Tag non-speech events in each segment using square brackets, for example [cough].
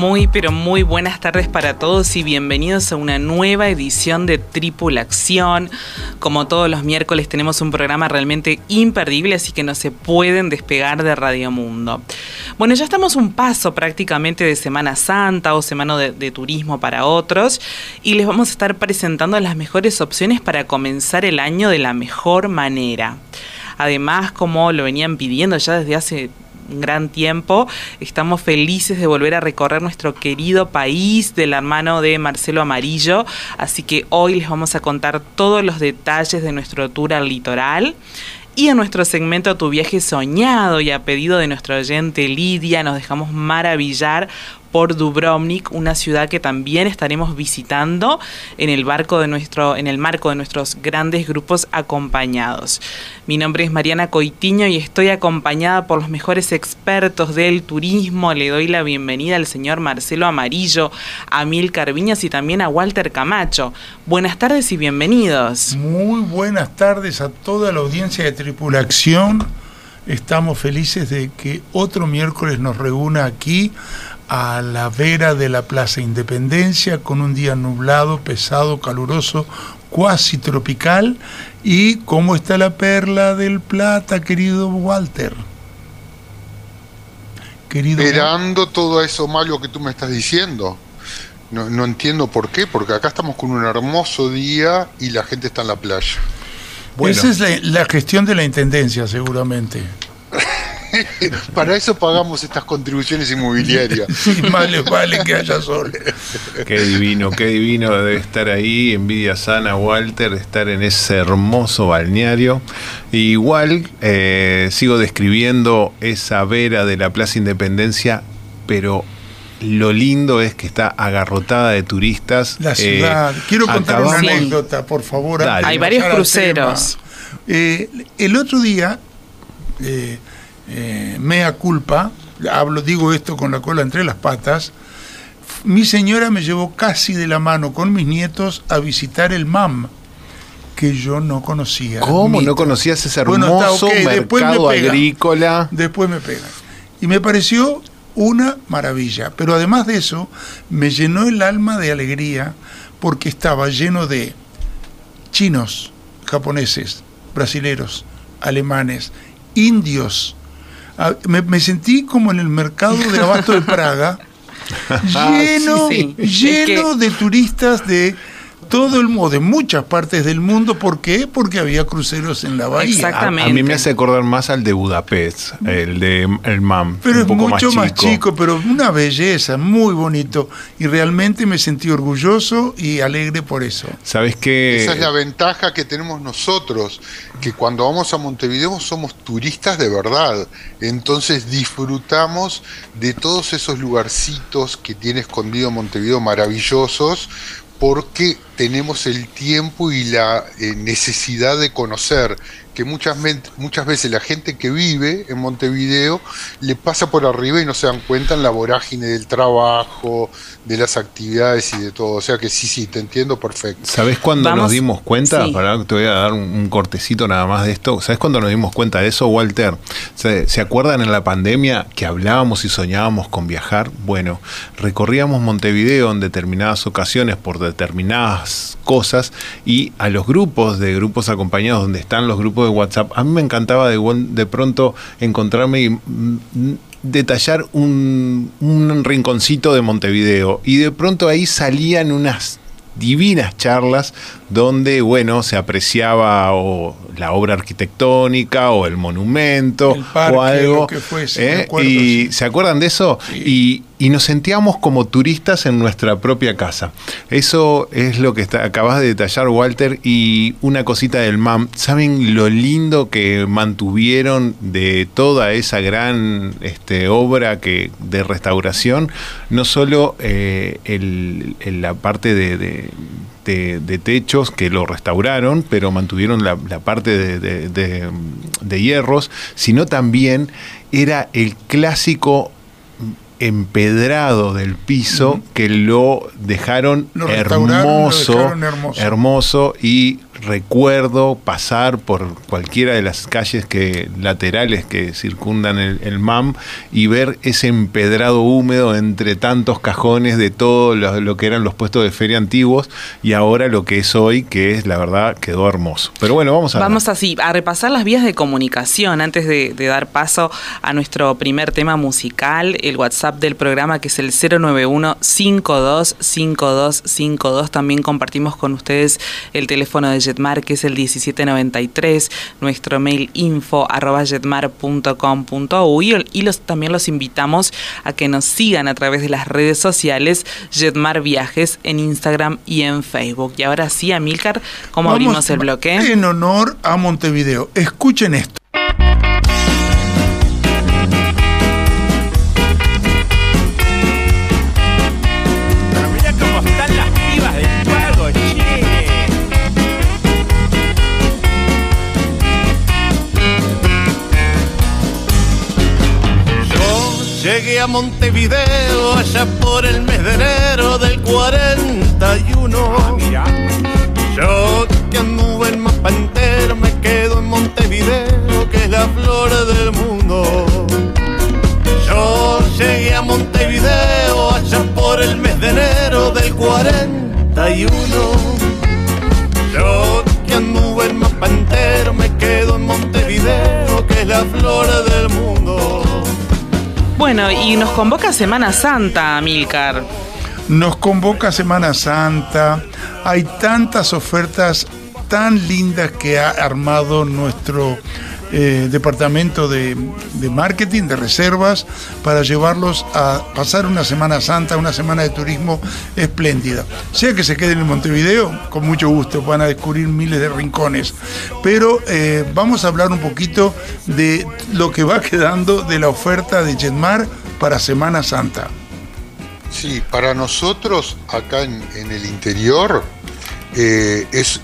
Muy, pero muy buenas tardes para todos y bienvenidos a una nueva edición de Tripulación. Como todos los miércoles tenemos un programa realmente imperdible, así que no se pueden despegar de Radio Mundo. Bueno, ya estamos un paso prácticamente de Semana Santa o Semana de, de Turismo para otros y les vamos a estar presentando las mejores opciones para comenzar el año de la mejor manera. Además, como lo venían pidiendo ya desde hace gran tiempo. Estamos felices de volver a recorrer nuestro querido país de la mano de Marcelo Amarillo. Así que hoy les vamos a contar todos los detalles de nuestro tour al litoral. Y en nuestro segmento Tu viaje soñado y a pedido de nuestro oyente Lidia, nos dejamos maravillar por Dubrovnik, una ciudad que también estaremos visitando en el, barco de nuestro, en el marco de nuestros grandes grupos acompañados. Mi nombre es Mariana Coitiño y estoy acompañada por los mejores expertos del turismo. Le doy la bienvenida al señor Marcelo Amarillo, a Mil Carviñas y también a Walter Camacho. Buenas tardes y bienvenidos. Muy buenas tardes a toda la audiencia de Tripulación. Estamos felices de que otro miércoles nos reúna aquí a la vera de la Plaza Independencia con un día nublado, pesado, caluroso, cuasi tropical. ¿Y cómo está la perla del plata, querido Walter? Querido Esperando todo eso malo que tú me estás diciendo. No, no, entiendo por qué, porque acá estamos con un hermoso día y la gente está en la playa. Bueno. Esa es la, la gestión de la Intendencia, seguramente. [laughs] Para eso pagamos estas contribuciones inmobiliarias. [laughs] vale, vale que haya sol. Qué divino, qué divino de estar ahí. Envidia sana, Walter, estar en ese hermoso balneario. igual eh, sigo describiendo esa vera de la Plaza Independencia, pero lo lindo es que está agarrotada de turistas. La ciudad. Eh, Quiero contar acabamos... una anécdota, por favor. Dale. Hay varios cruceros. Eh, el otro día. Eh, eh, mea culpa, hablo, digo esto con la cola entre las patas, mi señora me llevó casi de la mano con mis nietos a visitar el MAM, que yo no conocía. ¿Cómo Mito. no conocías ese hermoso bueno, está, okay, mercado después agrícola? Después me pegan. Y me pareció una maravilla, pero además de eso, me llenó el alma de alegría porque estaba lleno de chinos, japoneses, brasileros, alemanes, indios, me, me, sentí como en el mercado de abasto de Praga, [laughs] lleno, sí, sí. lleno de turistas de todo el mundo, de muchas partes del mundo. ¿Por qué? Porque había cruceros en la bahía. Exactamente. A, a mí me hace acordar más al de Budapest, el de el MAM. Pero un es poco mucho más más chico. chico, pero una belleza, muy bonito. Y realmente me sentí orgulloso y alegre por eso. ¿Sabes qué? Esa es la ventaja que tenemos nosotros, que cuando vamos a Montevideo somos turistas de verdad. Entonces disfrutamos de todos esos lugarcitos que tiene escondido Montevideo maravillosos porque tenemos el tiempo y la eh, necesidad de conocer que muchas, muchas veces la gente que vive en Montevideo le pasa por arriba y no se dan cuenta en la vorágine del trabajo, de las actividades y de todo. O sea que sí, sí, te entiendo perfecto. ¿Sabes cuándo Vamos? nos dimos cuenta? Sí. Para, te voy a dar un, un, cortecito nada más de esto. ¿Sabes cuándo nos dimos cuenta de eso, Walter? ¿Se, ¿Se acuerdan en la pandemia que hablábamos y soñábamos con viajar? Bueno, recorríamos Montevideo en determinadas ocasiones por determinadas cosas y a los grupos de grupos acompañados donde están los grupos de WhatsApp, a mí me encantaba de, de pronto encontrarme y detallar un, un, rinconcito de Montevideo y de pronto ahí salían unas divinas charlas donde, bueno, se apreciaba o la obra arquitectónica o el monumento o algo. que fuese, ¿eh? y ¿se acuerdan de eso? Y, nos sentíamos como turistas en nuestra propia casa. Eso es lo que acabas de detallar, Walter, y una cosita del MAM. ¿Saben lo lindo que mantuvieron de toda esa gran este, obra que, de restauración? No solo eh, la parte de de, techos que lo restauraron, pero mantuvieron la, parte de, hierros, sino también era el clásico empedrado del piso que lo dejaron, hermoso, hermoso y recuerdo pasar por cualquiera de las calles que, laterales que circundan el, MAM y ver ese empedrado húmedo entre tantos cajones de todo lo, que eran los puestos de feria antiguos y ahora lo que es hoy, que es la verdad quedó hermoso. Pero bueno, vamos a... Vamos así, a repasar las vías de comunicación antes de, dar paso a nuestro primer tema musical, el WhatsApp del programa que es el 091 525252. También compartimos con ustedes el teléfono de Jetmar, que es el 1793, nuestro mail info arroba y los, también los invitamos a que nos sigan a través de las redes sociales Jetmar Viajes en Instagram y en Facebook. Y ahora sí, Amilcar, ¿cómo abrimos el bloque? En honor a Montevideo. Escuchen esto. Llegué a Montevideo allá por el mes de enero del 41. Ah, Yo que anduve en mapa entero me quedo en Montevideo, que es la flor del mundo. Yo llegué a Montevideo allá por el mes de enero del 41. Yo que anduve en mapa entero me quedo en Montevideo, que es la flor del mundo. Bueno, y nos convoca Semana Santa, Milcar. Nos convoca Semana Santa. Hay tantas ofertas tan lindas que ha armado nuestro eh, departamento de, marketing, de reservas, para llevarlos a pasar una Semana Santa, una semana de turismo espléndida. Sea que se queden en Montevideo, con mucho gusto, van a descubrir miles de rincones. Pero eh, vamos a hablar un poquito de lo que va [laughs] quedando de la oferta de Jetmar para Semana Santa. Sí, para nosotros acá en el interior, eh, es,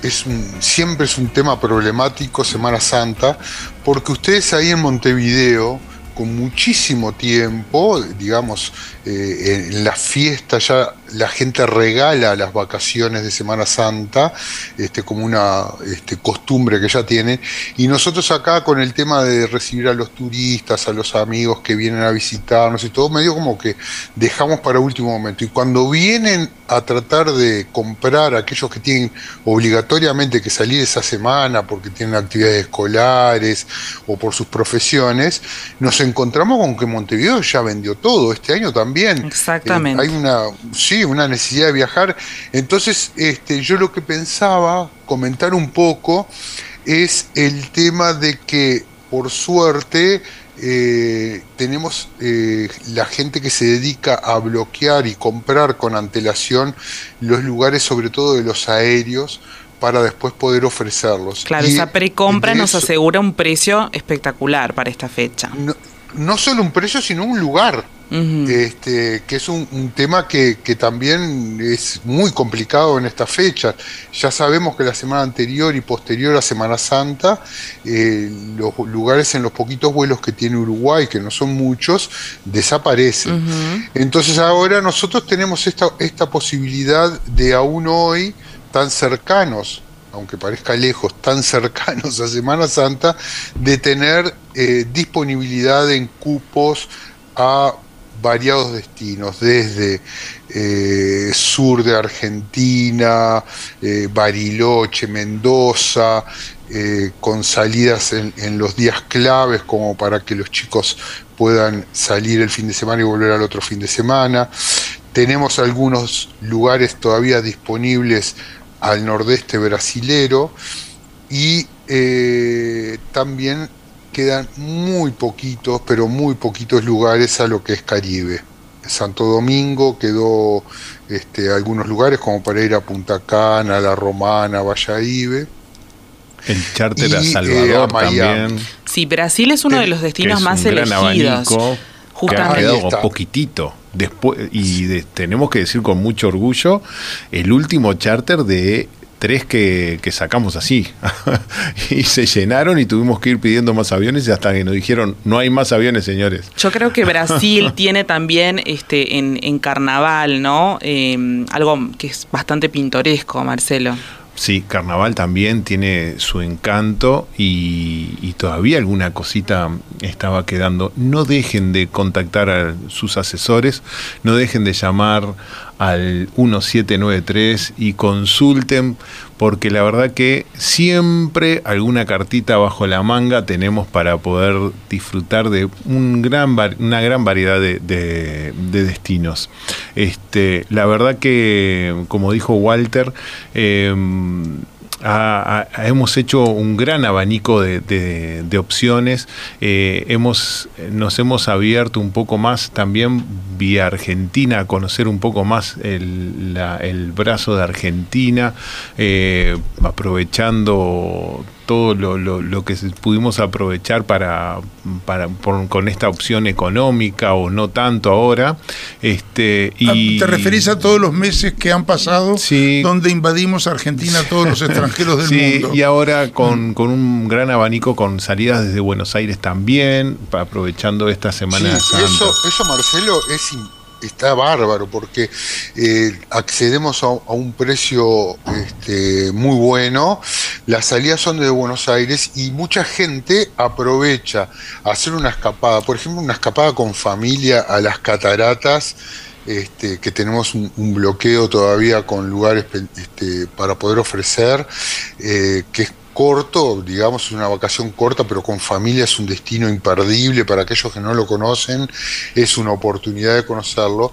siempre es un tema problemático Semana Santa, porque ustedes ahí en Montevideo, con muchísimo tiempo, digamos, eh, en la fiesta ya la gente regala las vacaciones de Semana Santa, este, como una este, costumbre que ya tienen, y nosotros acá con el tema de recibir a los turistas, a los amigos que vienen a visitarnos y todo, medio como que dejamos para último momento. Y cuando vienen a tratar de comprar aquellos que tienen obligatoriamente que salir esa semana porque tienen actividades escolares o por sus profesiones, nos encontramos con que Montevideo ya vendió todo, este año también Exactamente. Eh, hay una, sí, una necesidad de viajar. Entonces, este, yo lo que pensaba comentar un poco es el tema de que, por suerte, eh, tenemos eh, la gente que se dedica a bloquear y comprar con antelación los lugares, sobre todo de los aéreos, para después poder ofrecerlos. Claro, esa precompra nos asegura un precio espectacular para esta fecha. no, solo un precio, sino un lugar este, que es un, tema que, también es muy complicado en esta fecha. Ya sabemos que la semana anterior y posterior a Semana Santa, eh, los lugares en los poquitos vuelos que tiene Uruguay, que no son muchos, desaparecen. Entonces ahora nosotros tenemos esta, esta posibilidad de aún hoy, tan cercanos aunque parezca lejos, tan cercanos [laughs] a Semana Santa, de tener eh, disponibilidad en cupos a variados destinos, desde eh, sur de Argentina, eh, Bariloche, Mendoza, con salidas en, los días claves como para que los chicos puedan salir el fin de semana y volver al otro fin de semana. Tenemos algunos lugares todavía disponibles al nordeste brasilero y eh, también quedan muy poquitos, pero muy poquitos lugares a lo que es Caribe. Santo Domingo quedó este, algunos lugares como para ir a Punta Cana, La Romana, Valladolid. El charter a Salvador también. Sí, Brasil es uno de los destinos más elegidos. Justamente. Ha quedado poquitito. Después, y tenemos que decir con mucho orgullo, el último charter de tres que, sacamos así. [laughs] y se llenaron y tuvimos que ir pidiendo más aviones y hasta que nos dijeron, no hay más aviones, señores. Yo creo que Brasil [laughs] tiene también este en, carnaval, ¿no? Eh, algo que es bastante pintoresco, Marcelo. Sí, Carnaval también tiene su encanto y, todavía alguna cosita estaba quedando. No dejen de contactar a sus asesores, no dejen de llamar al 1793 y consulten porque la verdad que siempre alguna cartita bajo la manga tenemos para poder disfrutar de un gran, una gran variedad de, destinos. Este, la verdad que, como dijo Walter, em, hemos hecho un gran abanico de, opciones, eh, hemos, nos hemos abierto un poco más también vía Argentina a conocer un poco más el, el brazo de Argentina, eh, aprovechando todo lo, lo, que pudimos aprovechar para, para con esta opción económica o no tanto ahora. Este, ah, y, ¿Te referís a todos los meses que han pasado donde invadimos Argentina todos los [laughs] extranjeros del sí, mundo? Y ahora con, con, un gran abanico con salidas desde Buenos Aires también, aprovechando esta Semana sí, Eso, eso, Marcelo, es está bárbaro porque eh, accedemos a, un precio este, muy bueno, las salidas son de Buenos Aires y mucha gente aprovecha hacer una escapada, por ejemplo una escapada con familia a las cataratas. Este, que tenemos un, bloqueo todavía con lugares este, para poder ofrecer, eh, que es corto, digamos, es una vacación corta, pero con familia es un destino imperdible para aquellos que no lo conocen, es una oportunidad de conocerlo.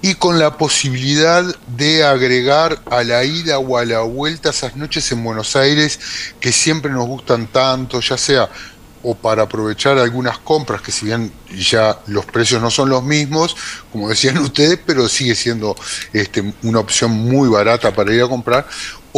Y con la posibilidad de agregar a la ida o a la vuelta esas noches en Buenos Aires que siempre nos gustan tanto, ya sea o para aprovechar algunas compras que si bien ya los precios no son los mismos, como decían [laughs] ustedes, pero sigue siendo este, una opción muy barata para ir a comprar,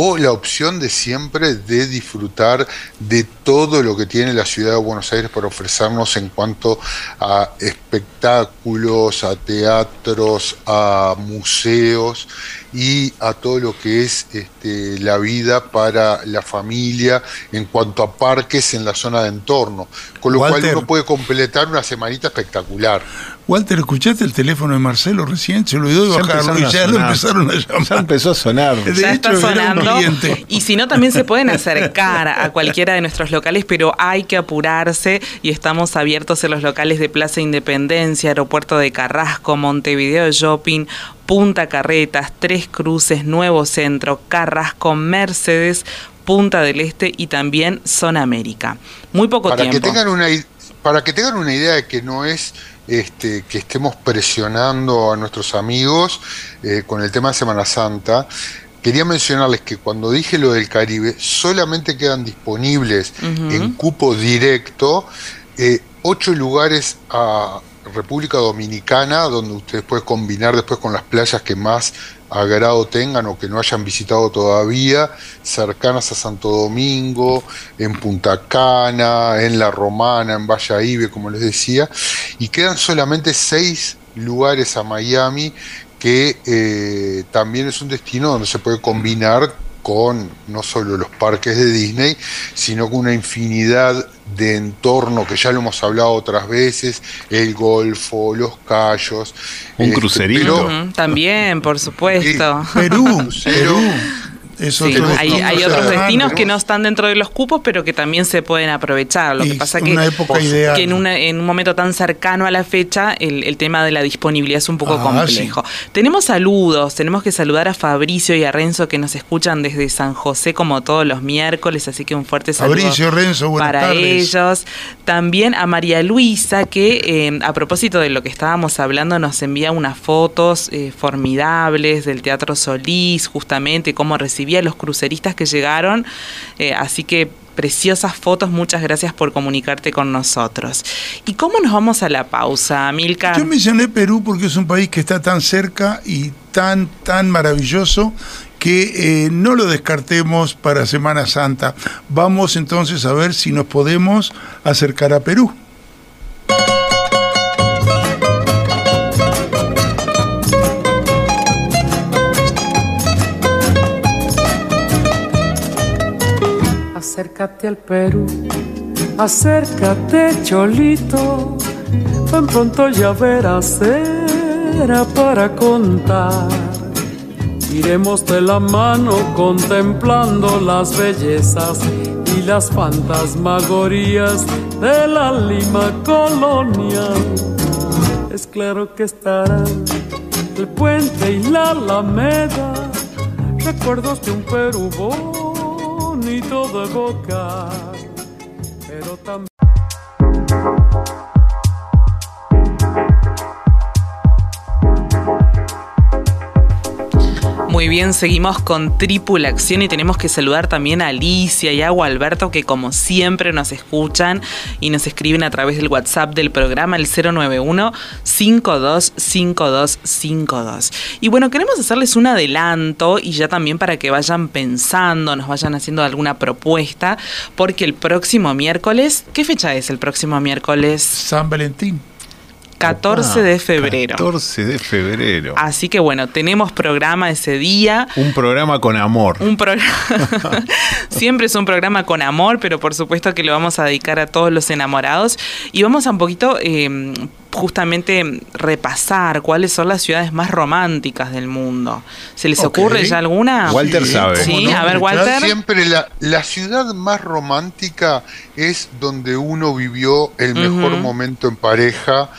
o la opción de siempre de disfrutar de todo lo que tiene la ciudad de Buenos Aires para ofrecernos en cuanto a espectáculos, a teatros, a museos y a todo lo que es este, la vida para la familia en cuanto a parques en la zona de entorno, con lo cual uno puede completar una semanita espectacular. Walter, ¿escuchaste el teléfono de Marcelo recién? Se lo dio de bajarlo y ya lo empezaron a llamar. Ya empezó a sonar. ya está sonando. Y si no, también se pueden acercar a cualquiera de nuestros locales, pero hay que apurarse y estamos abiertos en los locales de Plaza Independencia, Aeropuerto de Carrasco, Montevideo Shopping, Punta Carretas, Tres Cruces, Nuevo Centro, Carrasco, Mercedes, Punta del Este y también Zona América. Muy poco para tiempo. Que tengan una, para que tengan una idea de que no es este, que estemos presionando a nuestros amigos eh, con el tema de Semana Santa, quería mencionarles que cuando dije lo del Caribe, solamente quedan disponibles en cupo directo eh, ocho lugares a República Dominicana, donde ustedes pueden combinar después con las playas que más agrado tengan o que no hayan visitado todavía, cercanas a Santo Domingo, en Punta Cana, en La Romana, en Valladolid, como les decía, y quedan solamente seis lugares a Miami que eh, también es un destino donde se puede combinar con no solo los parques de Disney, sino con una infinidad de entorno que ya lo hemos hablado otras veces, el Golfo, los Cayos. Un este, crucerito. también, por supuesto. Perú, Perú hay, otros destinos que no están dentro de los cupos, pero que también se pueden aprovechar. Lo que pasa que, que en, en un momento tan cercano a la fecha, el, tema de la disponibilidad es un poco ah, complejo. Tenemos saludos, tenemos que saludar a Fabricio y a Renzo que nos escuchan desde San José como todos los miércoles, así que un fuerte saludo Fabricio, Renzo, para ellos. También a María Luisa, que eh, a propósito de lo que estábamos hablando, nos envía unas fotos eh, formidables del Teatro Solís, justamente cómo recibir Los cruceristas que llegaron. Eh, así que preciosas fotos, muchas gracias por comunicarte con nosotros. ¿Y cómo nos vamos a la pausa, Milka? Yo mencioné Perú porque es un país que está tan cerca y tan, tan maravilloso que eh, no lo descartemos para Semana Santa. Vamos entonces a ver si nos podemos acercar a Perú. Acércate al Perú, acércate Cholito, tan pronto ya verás, era para contar. Iremos de la mano contemplando las bellezas y las fantasmagorías de la Lima colonial. Es claro que estará el puente y la alameda, recuerdos de un Perú bonito de boca, pero también... Muy bien, seguimos con Tripulación y tenemos que saludar también a Alicia y a Alberto que como siempre nos escuchan y nos escriben a través del WhatsApp del programa el 091 525252. Y bueno, queremos hacerles un adelanto y ya también para que vayan pensando, nos vayan haciendo alguna propuesta, porque el próximo miércoles, ¿qué fecha es el próximo miércoles? San Valentín. 14 de febrero. 14 de febrero. Así que bueno, tenemos programa ese día. Un programa con amor. Un programa. [laughs] Siempre es un programa con amor, pero por supuesto que lo vamos a dedicar a todos los enamorados. Y vamos a un poquito. Eh, justamente repasar cuáles son las ciudades más románticas del mundo. ¿Se les ocurre ya alguna? Walter sabe. Sí, a ver, Walter. Siempre la, la ciudad más romántica es donde uno vivió el mejor momento en pareja.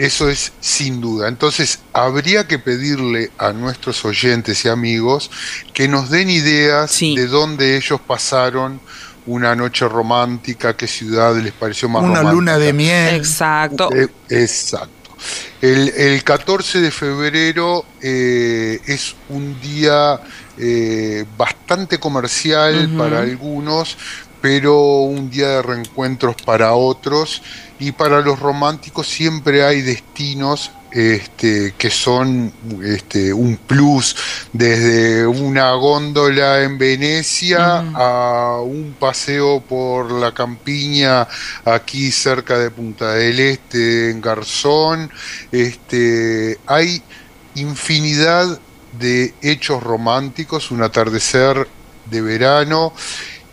Eso es sin duda. Entonces, habría que pedirle a nuestros oyentes y amigos que nos den ideas Sí. de dónde ellos pasaron una noche romántica, qué ciudad les pareció más Una romántica. luna de miel. Exacto. Eh, exacto. El, el 14 de febrero eh, es un día eh, bastante comercial para algunos, pero un día de reencuentros para otros. Y para los románticos siempre hay destinos este, que son este, un plus, desde una góndola en Venecia a un paseo por la campiña aquí cerca de Punta del Este, en Garzón. Este, hay infinidad de hechos románticos, un atardecer de verano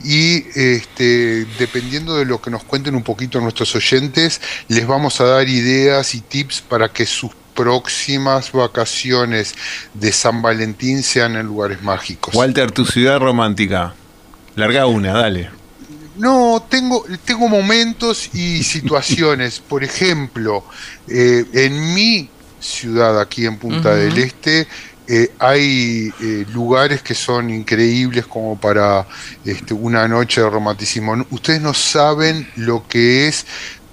y este, dependiendo de lo que nos cuenten un poquito nuestros oyentes, les vamos a dar ideas y tips para que sus próximas vacaciones de San Valentín sean en lugares mágicos. Walter, tu ciudad romántica. Larga una, dale. No, tengo, tengo momentos y situaciones. [laughs] Por ejemplo, eh, en mi ciudad, aquí en Punta del Este, eh, hay eh, lugares que son increíbles como para este, una noche de romanticismo. Ustedes no saben lo que es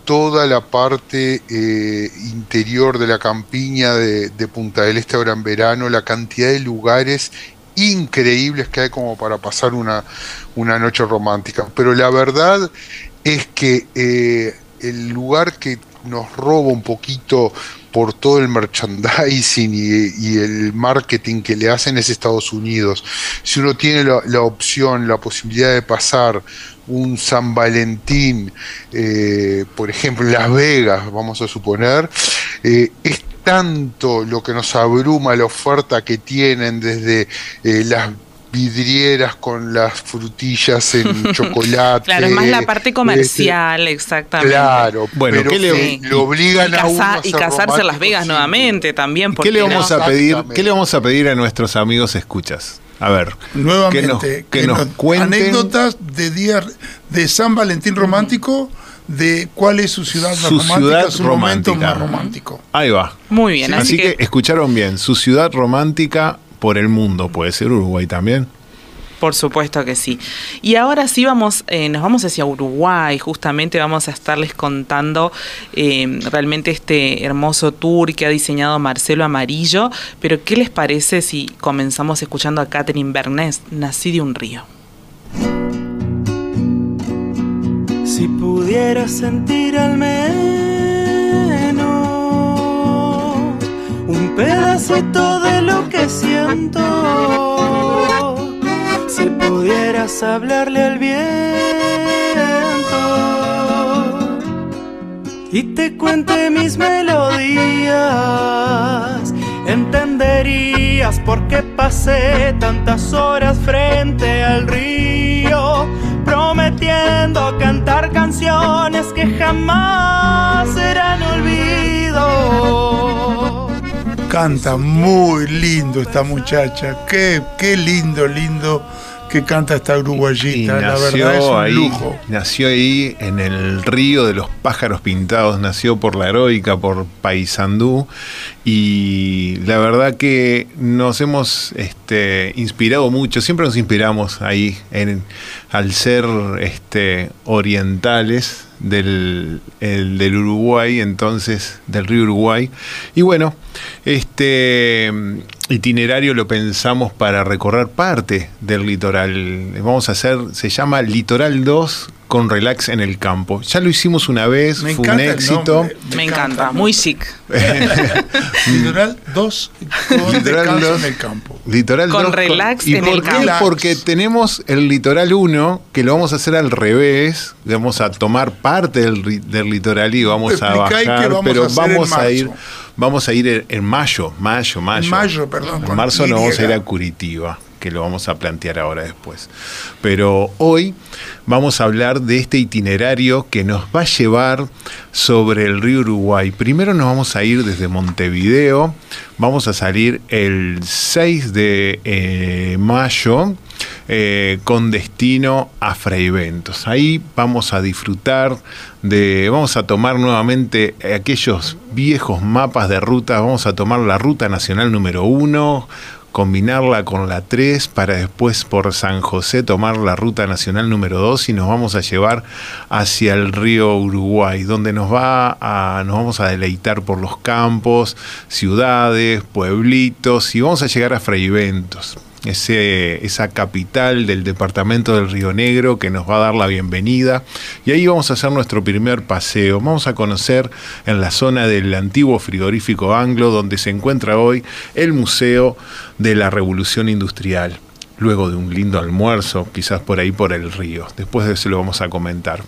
toda la parte eh, interior de la campiña de, de Punta del Este ahora en verano, la cantidad de lugares increíbles que hay como para pasar una, una noche romántica. Pero la verdad es que el lugar que nos roba un poquito por todo el merchandising y, el marketing que le hacen es Estados Unidos. Si uno tiene la, opción, la posibilidad de pasar un San Valentín, eh, por ejemplo, Las Vegas, vamos a suponer, eh, es tanto lo que nos abruma la oferta que tienen desde eh, las vidrieras con las frutillas en [laughs] chocolate. Claro, es más la parte este, comercial, exactamente. Claro, Bueno, pero ¿qué le- que lo obligan y, a uno a y casarse en Las Vegas nuevamente también. ¿Qué porque le vamos no? a pedir? ¿Qué le vamos a pedir a nuestros amigos escuchas? A ver, Nuevamente, que nos, que que nos nos- cuenten anécdotas de días de San Valentín romántico, de cuál es su ciudad más Su romántica, ciudad su momento romántica. más romántico. Ahí va. Muy bien, Así, así, que, escucharon bien. Su ciudad romántica por el mundo. Puede ser Uruguay también. Por supuesto que sí. Y ahora sí vamos, eh, nos vamos hacia Uruguay, justamente vamos a estarles contando eh, realmente este hermoso tour que ha diseñado Marcelo Amarillo, pero ¿qué les parece si comenzamos escuchando a Catherine Bernés, Nací de un río? Si pudiera sentir al menos pedacito de lo que siento, si pudieras hablarle al viento y te cuente mis melodías, entenderías por qué pasé tantas horas frente al río prometiendo cantar canciones que jamás serán olvido. Canta muy lindo esta muchacha, qué, qué lindo, lindo que canta esta uruguayita, la verdad es un ahí, lujo. Nació ahí en el río de los pájaros pintados, nació por la heroica, por Paysandú, y la verdad que nos hemos este, inspirado mucho, siempre nos inspiramos ahí en, al ser este, orientales del, el, del Uruguay, entonces del río Uruguay. Y bueno, este itinerario lo pensamos para recorrer parte del litoral. Vamos a hacer, se llama Litoral 2 con relax en el campo. Ya lo hicimos una vez, Me fue un encanta éxito. Me encanta, muy chic. [laughs] Litoral 2 con Litoral descanso dos. en el campo. Litoral Con 2 relax ¿Y en por el qué? campo. Porque tenemos el litoral 1, que lo vamos a hacer al revés. Vamos a tomar parte del, litoral y vamos a bajar. vamos pero a vamos a ir. Vamos a ir en, mayo, mayo, mayo. En mayo, perdón, En con marzo nos vamos a ir a Curitiba, que lo vamos a plantear ahora después. Pero hoy vamos a hablar de este itinerario que nos va a llevar sobre el río Uruguay. Primero nos vamos a ir desde Montevideo, vamos a salir el 6 de eh, mayo. eh, con destino a Fraiventos. Ahí vamos a disfrutar de, vamos a tomar nuevamente aquellos viejos mapas de ruta, vamos a tomar la ruta nacional número uno, combinarla con la 3 para después por San José tomar la ruta nacional número 2 y nos vamos a llevar hacia el río Uruguay, donde nos va a nos vamos a deleitar por los campos, ciudades, pueblitos y vamos a llegar a Fraiventos. Ese, esa capital del departamento del Río Negro que nos va a dar la bienvenida. Y ahí vamos a hacer nuestro primer paseo. Vamos a conocer en la zona del antiguo frigorífico anglo, donde se encuentra hoy el Museo de la Revolución Industrial. Luego de un lindo almuerzo, quizás por ahí por el río. Después de eso lo vamos a comentar.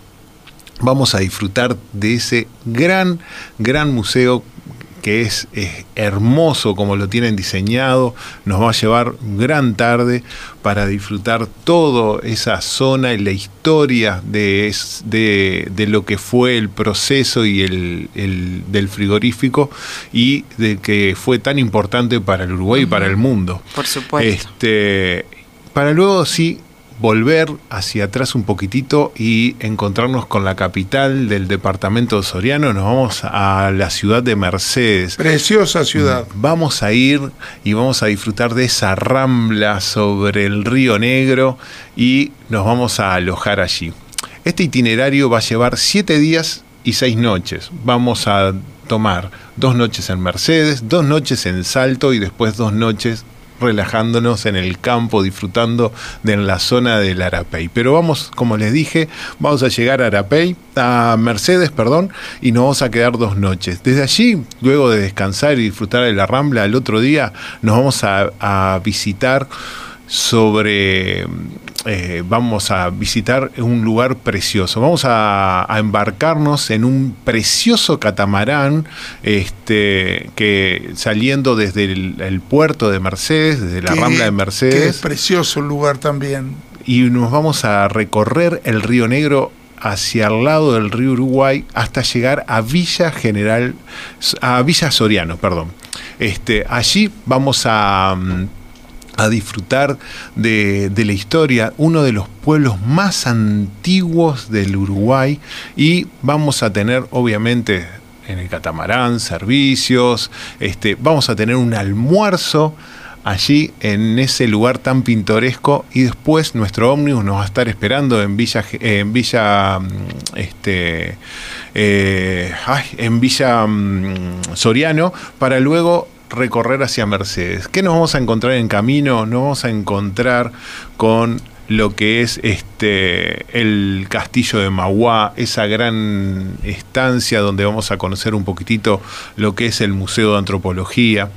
Vamos a disfrutar de ese gran, gran museo que es, es hermoso como lo tienen diseñado, nos va a llevar gran tarde para disfrutar toda esa zona y la historia de, es- de, de lo que fue el proceso y el, el- del frigorífico y de que fue tan importante para el Uruguay y para el mundo. Por supuesto. Este, para luego sí volver hacia atrás un poquitito y encontrarnos con la capital del departamento de Soriano, nos vamos a la ciudad de Mercedes. Preciosa ciudad. Vamos a ir y vamos a disfrutar de esa rambla sobre el río Negro y nos vamos a alojar allí. Este itinerario va a llevar siete días y seis noches. Vamos a tomar dos noches en Mercedes, dos noches en Salto y después dos noches relajándonos en el campo, disfrutando de la zona del Arapey. Pero vamos, como les dije, vamos a llegar a Arapey, a Mercedes, perdón, y nos vamos a quedar dos noches. Desde allí, luego de descansar y disfrutar de la Rambla, al otro día nos vamos a, a visitar sobre eh, vamos a visitar un lugar precioso. Vamos a, a embarcarnos en un precioso catamarán este, que saliendo desde el, el puerto de Mercedes, desde la Que- rambla de Que Mercedes, es precioso el lugar también. y nos vamos a recorrer el río Negro hacia el lado del río Uruguay hasta llegar a Villa General, a Villa Soriano, perdón. Este, allí vamos a, mm, a disfrutar de, de la historia, uno de los pueblos más antiguos del Uruguay y vamos a tener obviamente en el catamarán servicios, este, vamos a tener un almuerzo allí en ese lugar tan pintoresco y después nuestro ómnibus nos va a estar esperando en Villa, en Villa, mm, este, eh, en Villa mm, Soriano para luego recorrer hacia Mercedes. ¿Qué nos vamos a encontrar en camino? Nos vamos a encontrar con lo que es este el castillo de Maguá, esa gran estancia donde vamos a conocer un poquitito lo que es el Museo de Antropología.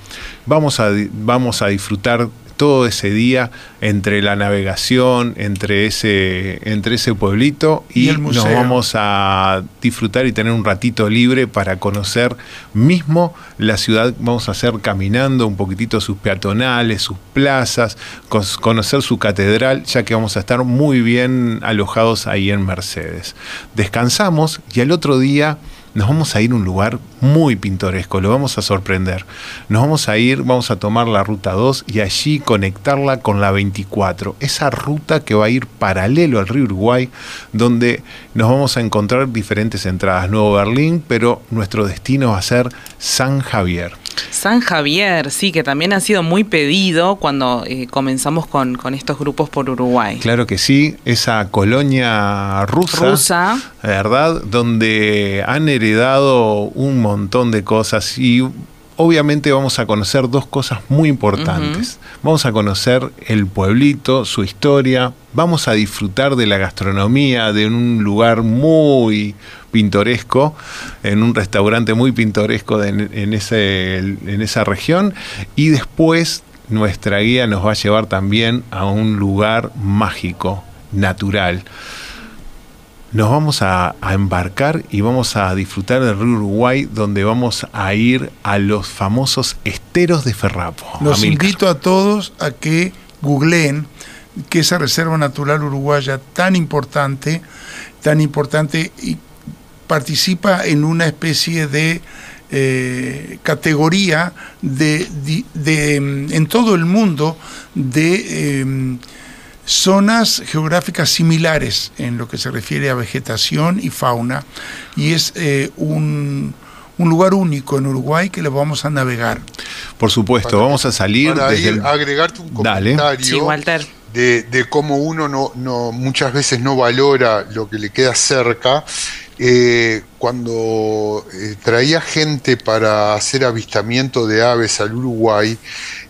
Vamos a, vamos a disfrutar todo ese día entre la navegación, entre ese, entre ese pueblito y, nos vamos a disfrutar y tener un ratito libre para conocer mismo la ciudad. Vamos a hacer caminando un poquitito sus peatonales, sus plazas, conocer su catedral, ya que vamos a estar muy bien alojados ahí en Mercedes. Descansamos y al otro día nos vamos a ir a un lugar muy pintoresco, lo vamos a sorprender. Nos vamos a ir, vamos a tomar la ruta 2 y allí conectarla con la 24, esa ruta que va a ir paralelo al río Uruguay, donde nos vamos a encontrar diferentes entradas. Nuevo Berlín, pero nuestro destino va a ser San Javier. San Javier, sí, que también ha sido muy pedido cuando eh, comenzamos con, estos grupos por Uruguay. Claro que sí, esa colonia rusa, rusa, ¿verdad? Donde han heredado un montón de cosas y obviamente vamos a conocer dos cosas muy importantes. Vamos a conocer el pueblito, su historia, vamos a disfrutar de la gastronomía de un lugar muy pintoresco, en un restaurante muy pintoresco en, ese, en esa región, y después nuestra guía nos va a llevar también a un lugar mágico, natural nos vamos a, embarcar y vamos a disfrutar del río Uruguay, donde vamos a ir a los famosos esteros de Ferrapo. Los invito a todos a que googleen que esa reserva natural uruguaya tan importante, tan importante y participa en una especie de eh, categoría de, en todo el mundo de em, zonas geográficas similares en lo que se refiere a vegetación y fauna y es eh, un, lugar único en Uruguay que lo vamos a navegar. Por supuesto, vamos a salir para agregarte un comentario De, cómo uno no, no, muchas veces no valora lo que le queda cerca. Eh, cuando eh, traía gente para hacer avistamiento de aves al Uruguay,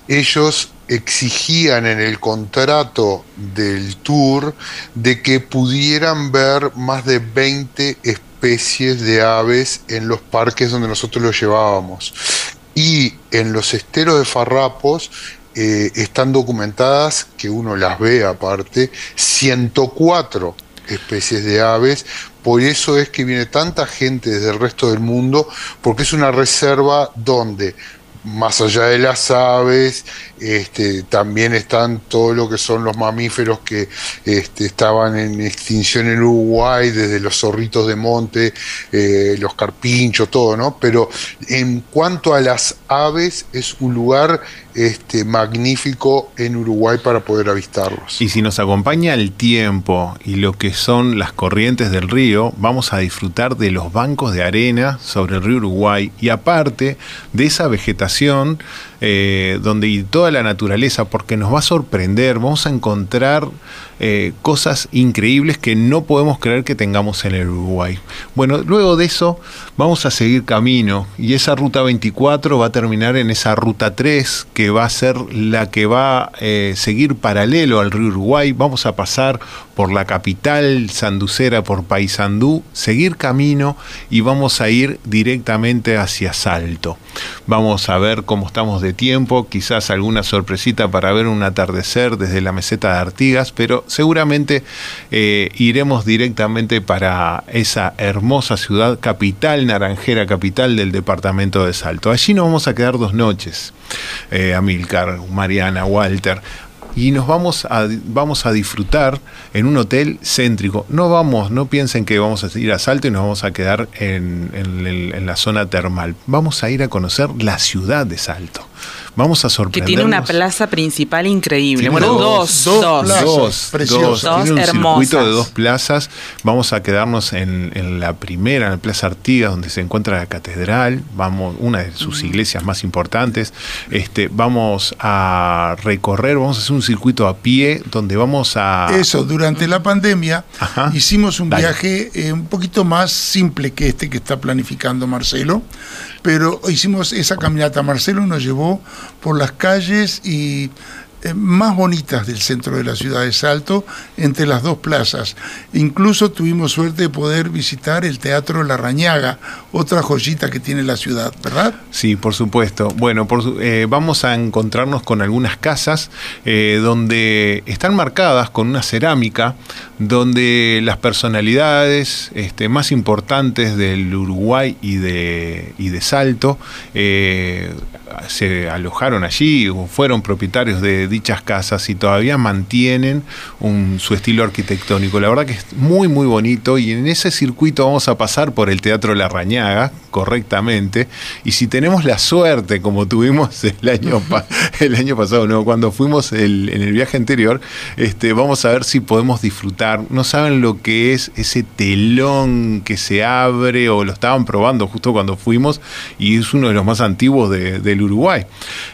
ellos exigían en el contrato del tour de que pudieran ver más de 20 especies de aves en los parques donde nosotros los llevábamos. Y en los esteros de farrapos eh, están documentadas, que uno las ve aparte, 104 especies de aves. Por eso es que viene tanta gente desde el resto del mundo, porque es una reserva donde más allá de las aves, este, también están todo lo que son los mamíferos que este, estaban en extinción en Uruguay, desde los zorritos de monte, eh, los carpinchos, todo, ¿no? Pero en cuanto a las aves, es un lugar este, magnífico en Uruguay para poder avistarlos. Y si nos acompaña el tiempo y lo que son las corrientes del río, vamos a disfrutar de los bancos de arena sobre el río Uruguay y aparte de esa vegetación eh, donde y toda la naturaleza, porque nos va a sorprender, vamos a encontrar eh, cosas increíbles que no podemos creer que tengamos en el Uruguay. Bueno, luego de eso vamos a seguir camino y esa ruta 24 va a terminar en esa ruta 3 que va a ser la que va a eh, seguir paralelo al río Uruguay. Vamos a pasar por la capital sanducera, por Paysandú, seguir camino y vamos a ir directamente hacia Salto. Vamos a ver cómo estamos de tiempo, quizás alguna sorpresita para ver un atardecer desde la meseta de Artigas, pero seguramente eh, iremos directamente para esa hermosa ciudad, capital naranjera, capital del departamento de Salto. Allí nos vamos a quedar dos noches, eh, Amilcar, Mariana, Walter y nos vamos a, vamos a disfrutar en un hotel céntrico. No vamos, no piensen que vamos a ir a Salto y nos vamos a quedar en, en la zona termal. Vamos a ir a conocer la ciudad de Salto vamos a Que sorprendernos. tiene una plaza principal increíble. Tiene bueno, dos, dos, dos dos. plazas. Dos, preciosas. dos. Tiene un circuito de dos plazas. Vamos a quedarnos en, en la primera, en la Plaza Artigas, donde se encuentra la catedral. Vamos, una de sus iglesias más importantes. Este, vamos a recorrer, vamos a hacer un circuito a pie, donde vamos a. Eso, durante la pandemia Ajá. hicimos un Dale. viaje eh, un poquito más simple que este que está planificando Marcelo, pero hicimos esa caminata. Marcelo nos llevó por las calles y más bonitas del centro de la ciudad de Salto, entre las dos plazas. Incluso tuvimos suerte de poder visitar el Teatro La Rañaga, otra joyita que tiene la ciudad, ¿verdad? Sí, por supuesto. Bueno, eh, vamos a encontrarnos con algunas casas eh, donde están marcadas con una cerámica, donde las personalidades este, más importantes del Uruguay y de, y de Salto eh, se alojaron allí o fueron propietarios de dichas casas y todavía mantienen un- su estilo arquitectónico. La verdad que es muy, muy bonito y en ese circuito vamos a pasar por el Teatro La Rañaga correctamente y si tenemos la suerte, como tuvimos [laughs] el año, el año pasado, cuando fuimos en el viaje anterior, este, vamos a ver si podemos disfrutar. No saben lo que es ese telón que se abre o lo estaban probando justo cuando fuimos y es uno de los más antiguos de- del Uruguay.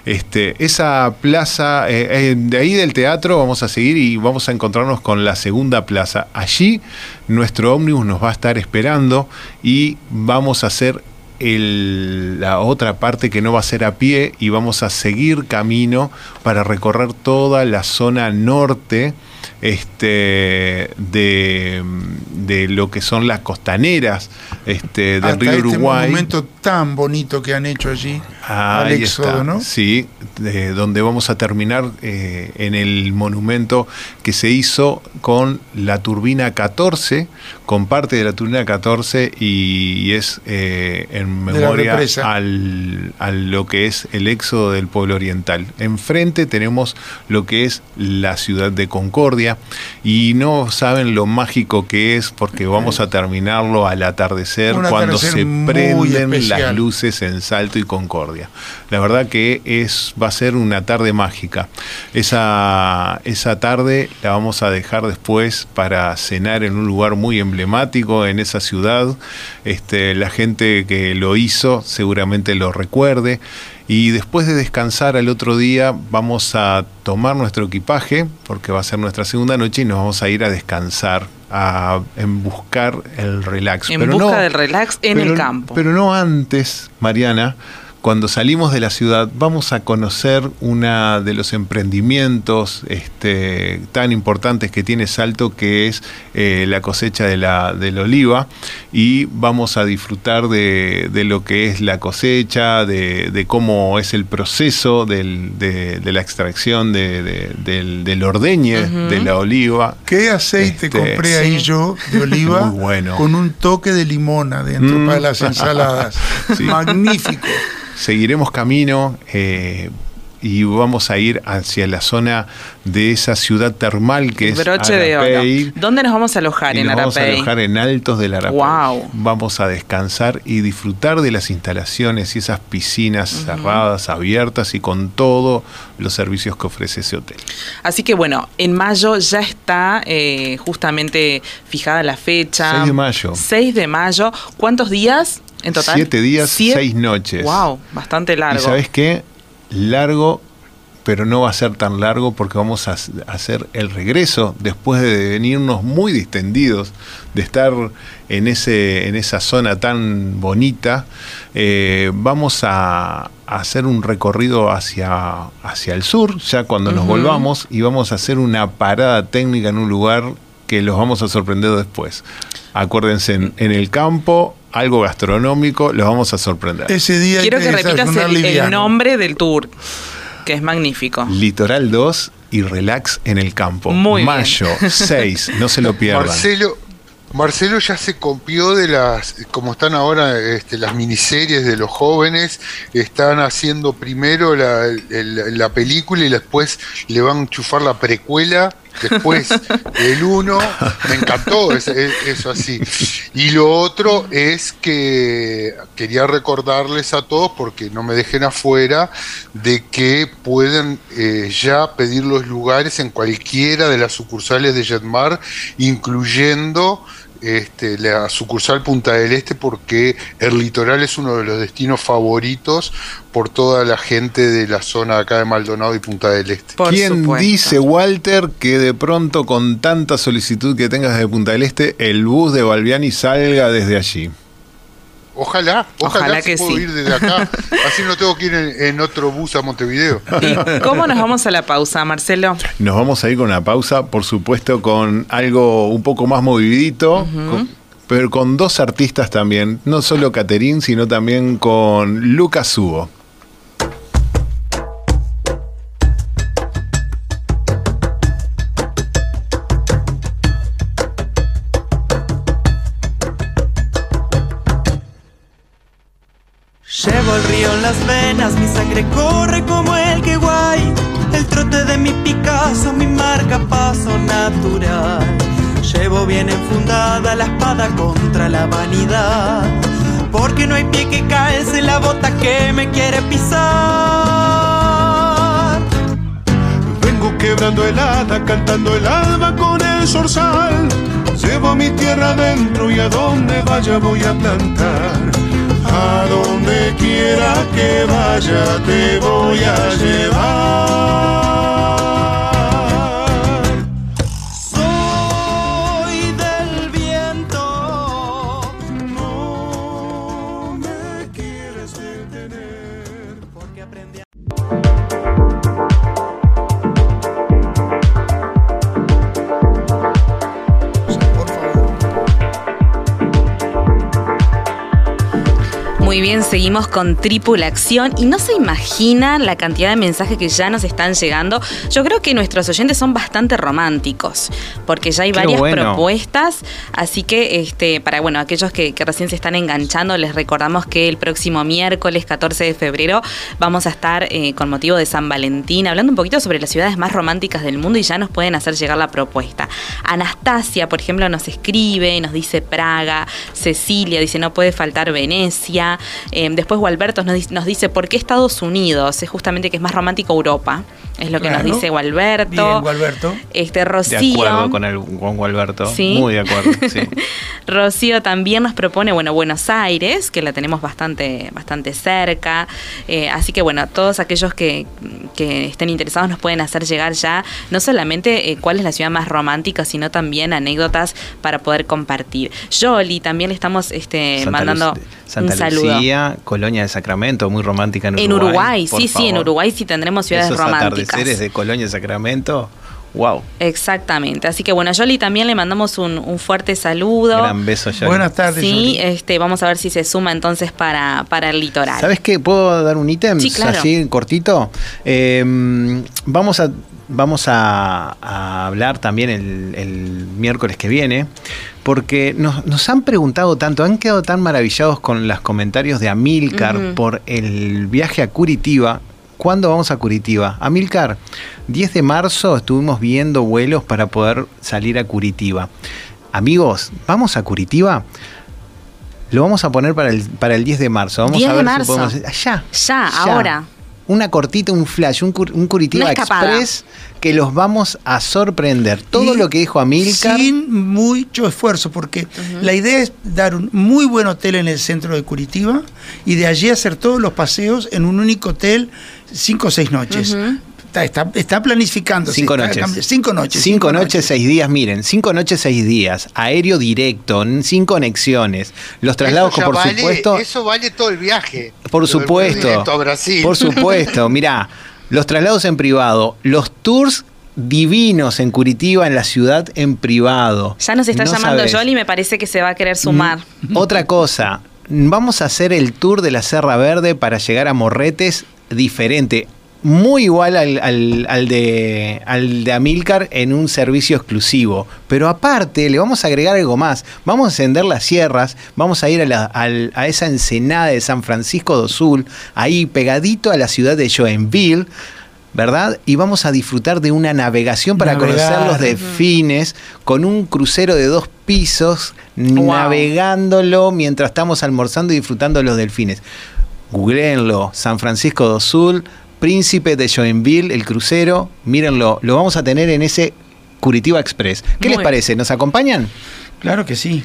Este, esa plaza, eh, eh, de ahí del teatro vamos a seguir y vamos a encontrarnos con la segunda plaza. Allí nuestro ómnibus nos va a estar esperando y vamos a hacer el- la otra parte que no va a ser a pie y vamos a seguir camino para recorrer toda la zona norte este, de, de lo que son las costaneras este, del Hasta río este Uruguay. monumento tan bonito que han hecho allí al Ahí éxodo, está, ¿no? Sí, de- donde vamos a terminar eh, en el monumento que se hizo con la turbina 14, con parte de la turbina 14 y, y es eh, en memoria al, a lo que es el éxodo del pueblo oriental. Enfrente tenemos lo que es la ciudad de Concordia y no saben lo mágico que es porque vamos a terminarlo al atardecer cuando se prenden las luces en Salto y Concordia. La verdad que es va a ser una tarde mágica. Esa, esa tarde la vamos a dejar después para cenar en un lugar muy emblemático en esa ciudad. Este, la gente que lo hizo seguramente lo recuerde. Y después de descansar al otro día vamos a tomar nuestro equipaje, porque va a ser nuestra segunda noche, y nos vamos a ir a descansar, a, en buscar el relax. En Pero busca no- del relax en pero- el campo. Pero no antes, Mariana. Cuando salimos de la ciudad vamos a conocer una de los emprendimientos este, tan importantes que tiene Salto, que es eh, la cosecha de la, de la oliva, y vamos a disfrutar de, de lo que es la cosecha, de, de cómo es el proceso del- de, de la extracción de- de- del, del ordeñe de la oliva. ¿Qué aceite Este, compré ahí sí. yo de oliva? [laughs] Muy bueno. Con un toque de limón adentro Mm. para las ensaladas. [laughs] Sí. Magnífico. Seguiremos camino eh, y vamos a ir hacia la zona de esa ciudad termal que es Broche de oro. Arapey. ¿Dónde nos vamos a alojar Y en nos vamos a alojar en Altos del Arapey. Vamos a descansar y disfrutar de las instalaciones y esas piscinas cerradas, abiertas y con todos los servicios que ofrece ese hotel. Así que bueno, en mayo ya está eh, justamente fijada la fecha. 6 de mayo. 6 de mayo. ¿Cuántos días en total? Siete días, Siete- seis noches. Wow, bastante largo. Y sabes qué? Largo, pero no va a ser tan largo porque vamos a hacer el regreso después de venirnos muy distendidos, de estar en, ese, en esa zona tan bonita. Eh, vamos a, hacer un recorrido hacia, hacia el sur, ya cuando nos volvamos, y vamos a hacer una parada técnica en un lugar que los vamos a sorprender después. Acuérdense, en, en el campo, algo gastronómico, los vamos a sorprender. Ese día Quiero que repitas el, nombre del tour, que es magnífico. Litoral 2 y Relax en el campo. Muy bien. Mayo [laughs] 6, no se lo pierdan. Marcelo, Marcelo ya se copió de las, como están ahora este, las miniseries de los jóvenes, están haciendo primero la, el- la película y después le van a enchufar la precuela después del 1, me encantó eso, eso así. Y lo otro es que quería recordarles a todos, porque no me dejen afuera, de que pueden eh, ya pedir los lugares en cualquiera de las sucursales de Jetmar, incluyendo este, la sucursal Punta del Este porque el litoral es uno de los destinos favoritos por toda la gente de la zona acá de Maldonado y Punta del Este. ¿Quién dice, Walter, que de pronto con tanta solicitud que tengas de Punta del Este, el bus de Balbiani salga desde allí? Ojalá, ojalá, que puedo ir desde acá. [laughs] Así no tengo que ir en, otro bus a Montevideo. ¿Y cómo nos vamos a la pausa, Marcelo? Nos vamos a ir con una pausa, por supuesto, con algo un poco más movidito. pero con dos artistas también, no solo Caterín, sino también con Lucas Hugo. Las venas, mi sangre corre como el que guay. El trote de mi Picasso, mi marca paso natural. Llevo bien enfundada la espada contra la vanidad. Porque no hay pie que en la bota que me quiere pisar. Vengo quebrando helada, cantando el alba con el zorzal. Llevo mi tierra adentro y a donde vaya voy a plantar a donde quiera que vaya te voy a llevar. Muy bien, seguimos con Tripulación y no se imagina la cantidad de mensajes que ya nos están llegando. Yo creo que nuestros oyentes son bastante románticos, porque ya hay varias propuestas, así que este, para bueno, aquellos que, recién se están enganchando, les recordamos que el próximo miércoles 14 de febrero vamos a estar eh, con motivo de San Valentín, hablando un poquito sobre las ciudades más románticas del mundo y ya nos pueden hacer llegar la propuesta. Anastasia, por ejemplo, nos escribe, nos dice Praga, Cecilia dice no puede faltar Venecia, Em, después Gualberto nos, dice, ¿por qué Estados Unidos? Es justamente que es más romántico Europa. Es lo que nos dice Gualberto. Bien, Gualberto. Este, Rocío. De acuerdo con, el, con Gualberto. Muy de acuerdo. [laughs] Rocío también nos propone, bueno, Buenos Aires, que la tenemos bastante, bastante cerca. Eh, así que, bueno, todos aquellos que, estén interesados nos pueden hacer llegar ya no solamente eh, cuál es la ciudad más romántica, sino también anécdotas para poder compartir. Jolly también le estamos este, mandando Santa un saludo. Lucía, Colonia de Sacramento, muy romántica en Uruguay. En Uruguay, sí, sí, en Uruguay sí tendremos ciudades Esos románticas. Atardeceres de Colonia de Sacramento. Wow. Exactamente. Así que bueno, a Yoli también le mandamos un, fuerte saludo. Gran beso, Yoli. Buenas tardes. Sí, este, vamos a ver si se suma entonces para, para el litoral. ¿Sabes qué? ¿Puedo dar un ítem? Sí, claro. Así cortito. Em, vamos a, vamos a, hablar también el, miércoles que viene porque nos, han preguntado tanto, han quedado tan maravillados con los comentarios de Amilcar por el viaje a Curitiba. ¿Cuándo vamos a Curitiba? Amilcar, 10 de marzo estuvimos viendo vuelos para poder salir a Curitiba. Amigos, ¿vamos a Curitiba? Lo vamos a poner para el, para el 10 de marzo. Vamos 10 a de ver marzo. si podemos. Ya, ya, ahora una cortita, un flash, un, Curitiba Express que los vamos a sorprender. Todo lo que dijo Amilcar. Sin mucho esfuerzo, porque la idea es dar un muy buen hotel en el centro de Curitiba y de allí hacer todos los paseos en un único hotel cinco o seis noches. Está, está, planificando. Cinco noches. Cinco noches. Cinco, noches, seis días. Miren, cinco noches, seis días. Aéreo directo, sin conexiones. Los traslados, por supuesto. Eso vale todo el viaje. Por supuesto. A Brasil. Por supuesto. [laughs] Mirá, los traslados en privado, los tours divinos en Curitiba, en la ciudad, en privado. Ya nos está llamando Jolly y me parece que se va a querer sumar. Mm, otra cosa, vamos a hacer el tour de la Serra Verde para llegar a Morretes diferente muy igual al, al, de, al de Amilcar en un servicio exclusivo. Pero aparte, le vamos a agregar algo más. Vamos a ascender las sierras, vamos a ir a, la, a, esa ensenada de San Francisco do Sul, ahí pegadito a la ciudad de Joinville. ¿verdad? Y vamos a disfrutar de una navegación para conocer los delfines con un crucero de dos pisos, navegándolo mientras estamos almorzando y disfrutando de los delfines. Googleenlo, San Francisco do Sul, Príncipe de Joinville, el crucero, mírenlo, lo vamos a tener en ese Curitiba Express. ¿Qué les parece? ¿Nos acompañan? Claro que sí.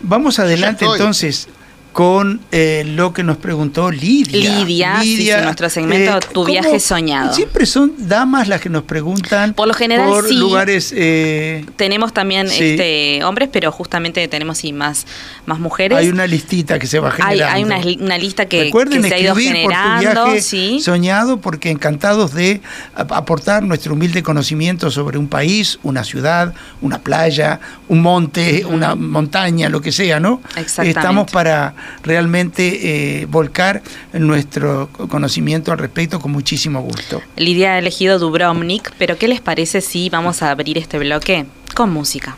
Vamos adelante entonces con eh, lo que nos preguntó Lidia. Lidia, Lidia nuestro segmento eh, Tu viaje soñado. Siempre son damas las que nos preguntan. Por lo general, por lugares. Eh, tenemos también este, hombres, pero justamente tenemos sí, más, más mujeres. Hay una listita que se va generando. Hay, una, lista que, se ha ido generando. Por tu Soñado, porque encantados de aportar nuestro humilde conocimiento sobre un país, una ciudad, una playa, un monte, una montaña, lo que sea, ¿no? Exactamente. Estamos para realmente eh, volcar nuestro conocimiento al respecto con muchísimo gusto. Lidia ha elegido Dubrovnik, pero ¿qué les parece si vamos a abrir este bloque con música?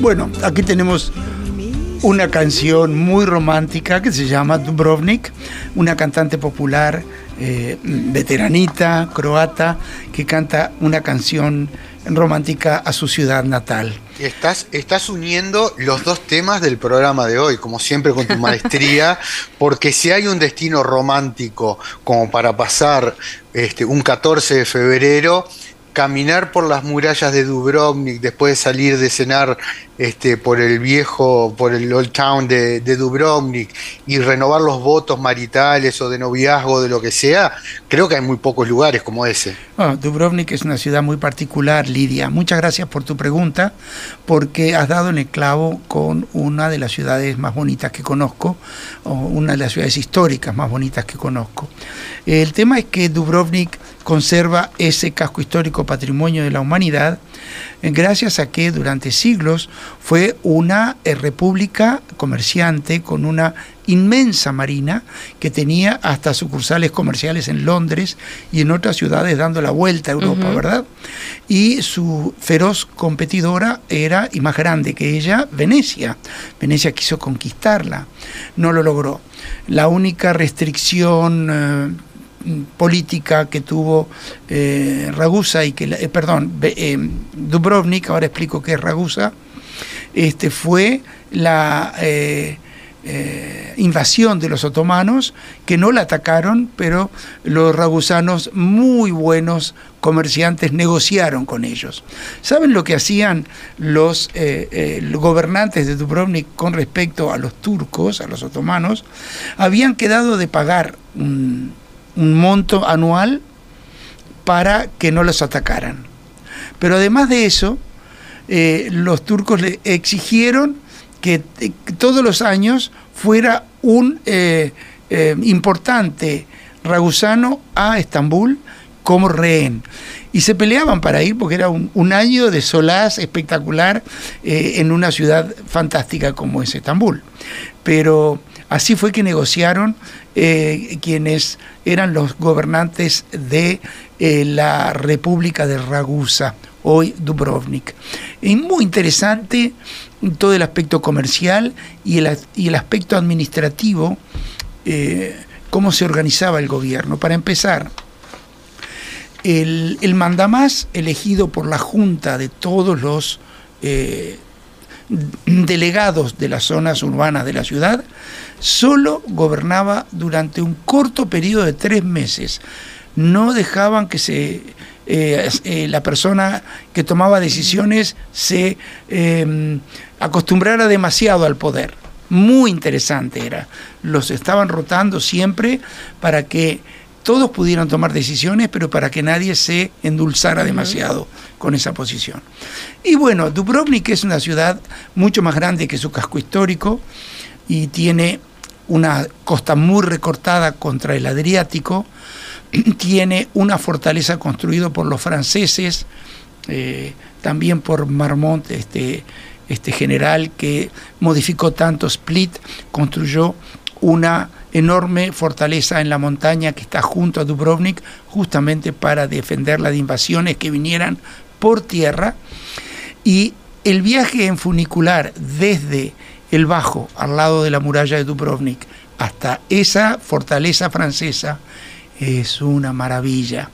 Bueno, aquí tenemos una canción muy romántica que se llama Dubrovnik, una cantante popular eh, veteranita, croata, que canta una canción romántica a su ciudad natal. Estás, estás uniendo los dos temas del programa de hoy, como siempre con tu [laughs] maestría, porque si hay un destino romántico como para pasar este, un 14 de febrero, caminar por las murallas de Dubrovnik después de salir de cenar este, por el viejo, por el Old Town de, Dubrovnik y renovar los votos maritales o de noviazgo, de lo que sea, creo que hay muy pocos lugares como ese. Ah, Dubrovnik es una ciudad muy particular, Lidia. Muchas gracias por tu pregunta, porque has dado en el clavo con una de las ciudades más bonitas que conozco, o una de las ciudades históricas más bonitas que conozco. El tema es que Dubrovnik conserva ese casco histórico patrimonio de la humanidad, gracias a que durante siglos fue una eh, república comerciante con una inmensa marina que tenía hasta sucursales comerciales en Londres y en otras ciudades dando la vuelta a Europa, ¿verdad? Y su feroz competidora era, y más grande que ella, Venecia. Venecia quiso conquistarla, no lo logró. La única restricción eh, política que tuvo eh, Ragusa y que, eh, perdón, eh, Dubrovnik, ahora explico qué es Ragusa, este, fue la invasión de los otomanos que no la atacaron, pero los ragusanos muy buenos comerciantes negociaron con ellos. ¿Saben lo que hacían los, gobernantes de Dubrovnik con respecto a los turcos, a los otomanos? Habían quedado de pagar un un monto anual para que no los atacaran. Pero además de eso, eh, los turcos le exigieron que eh, todos los años fuera un eh, importante ragusano a Estambul como rehén. Y se peleaban para ir porque era un, año de solaz espectacular en una ciudad fantástica como es Estambul. Pero así fue que negociaron eh, quienes eran los gobernantes de eh, la República de Ragusa, hoy Dubrovnik. Es muy interesante todo el aspecto comercial y el, aspecto administrativo, eh, cómo se organizaba el gobierno. Para empezar, el, el, mandamás elegido por la junta de todos los delegados de las zonas urbanas de la ciudad, solo gobernaba durante un corto periodo de tres meses. No dejaban que se eh, eh, la persona que tomaba decisiones se em, acostumbrara demasiado al poder. Muy interesante era. Los estaban rotando siempre para que todos pudieran tomar decisiones, pero para que nadie se endulzara demasiado con esa posición. Y bueno, Dubrovnik es una ciudad mucho más grande que su casco histórico y tiene una costa muy recortada contra el Adriático, [clears throat] tiene una fortaleza construida por los franceses, eh, también por Marmont, este, este general que modificó tanto Split, construyó una enorme fortaleza en la montaña que está junto a Dubrovnik, justamente para defenderla de invasiones que vinieran por tierra. Y el viaje en funicular desde el Bajo, al lado de la muralla de Dubrovnik, hasta esa fortaleza francesa, es una maravilla.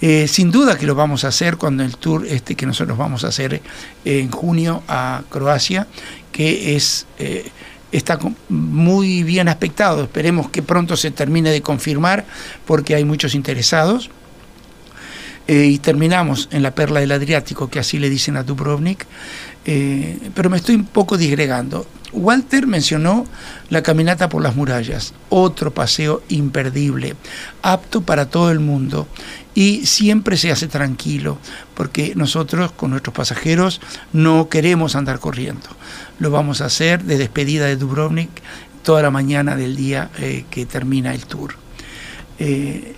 Eh, sin duda que lo vamos a hacer cuando el tour este que nosotros vamos a hacer en junio a Croacia, que es eh, está muy bien aspectado. Esperemos que pronto se termine de confirmar porque hay muchos interesados. Eh, y terminamos en la perla del Adriático, que así le dicen a Dubrovnik, pero me estoy un poco disgregando. Walter mencionó la caminata por las murallas, otro paseo imperdible, apto para todo el mundo y siempre se hace tranquilo, porque nosotros con nuestros pasajeros no queremos andar corriendo. Lo vamos a hacer de despedida de Dubrovnik toda la mañana del día eh, que termina el tour. Eh,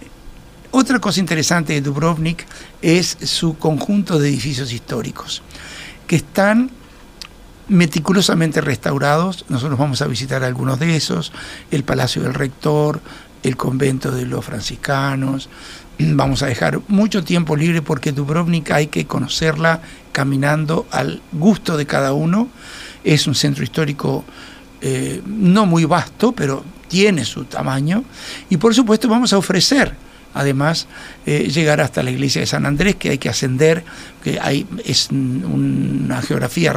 otra cosa interesante de Dubrovnik es su conjunto de edificios históricos, que están meticulosamente restaurados. Nosotros vamos a visitar algunos de esos, el Palacio del Rector, el convento de los franciscanos. Vamos a dejar mucho tiempo libre porque Dubrovnik hay que conocerla caminando al gusto de cada uno. Es un centro histórico eh, no muy vasto, pero tiene su tamaño. Y por supuesto vamos a ofrecer además eh, llegar hasta la iglesia de San Andrés, que hay que ascender, que hay, es una geografía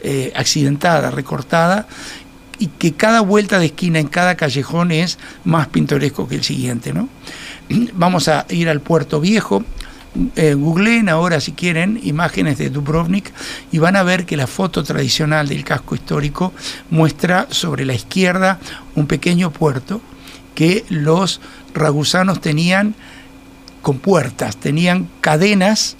eh, accidentada, recortada, y que cada vuelta de esquina en cada callejón es más pintoresco que el siguiente. ¿no? [clears throat] Vamos a ir al puerto viejo. Eh, googleen ahora si quieren imágenes de Dubrovnik y van a ver que la foto tradicional del casco histórico muestra sobre la izquierda un pequeño puerto que los ragusanos tenían con puertas, tenían cadenas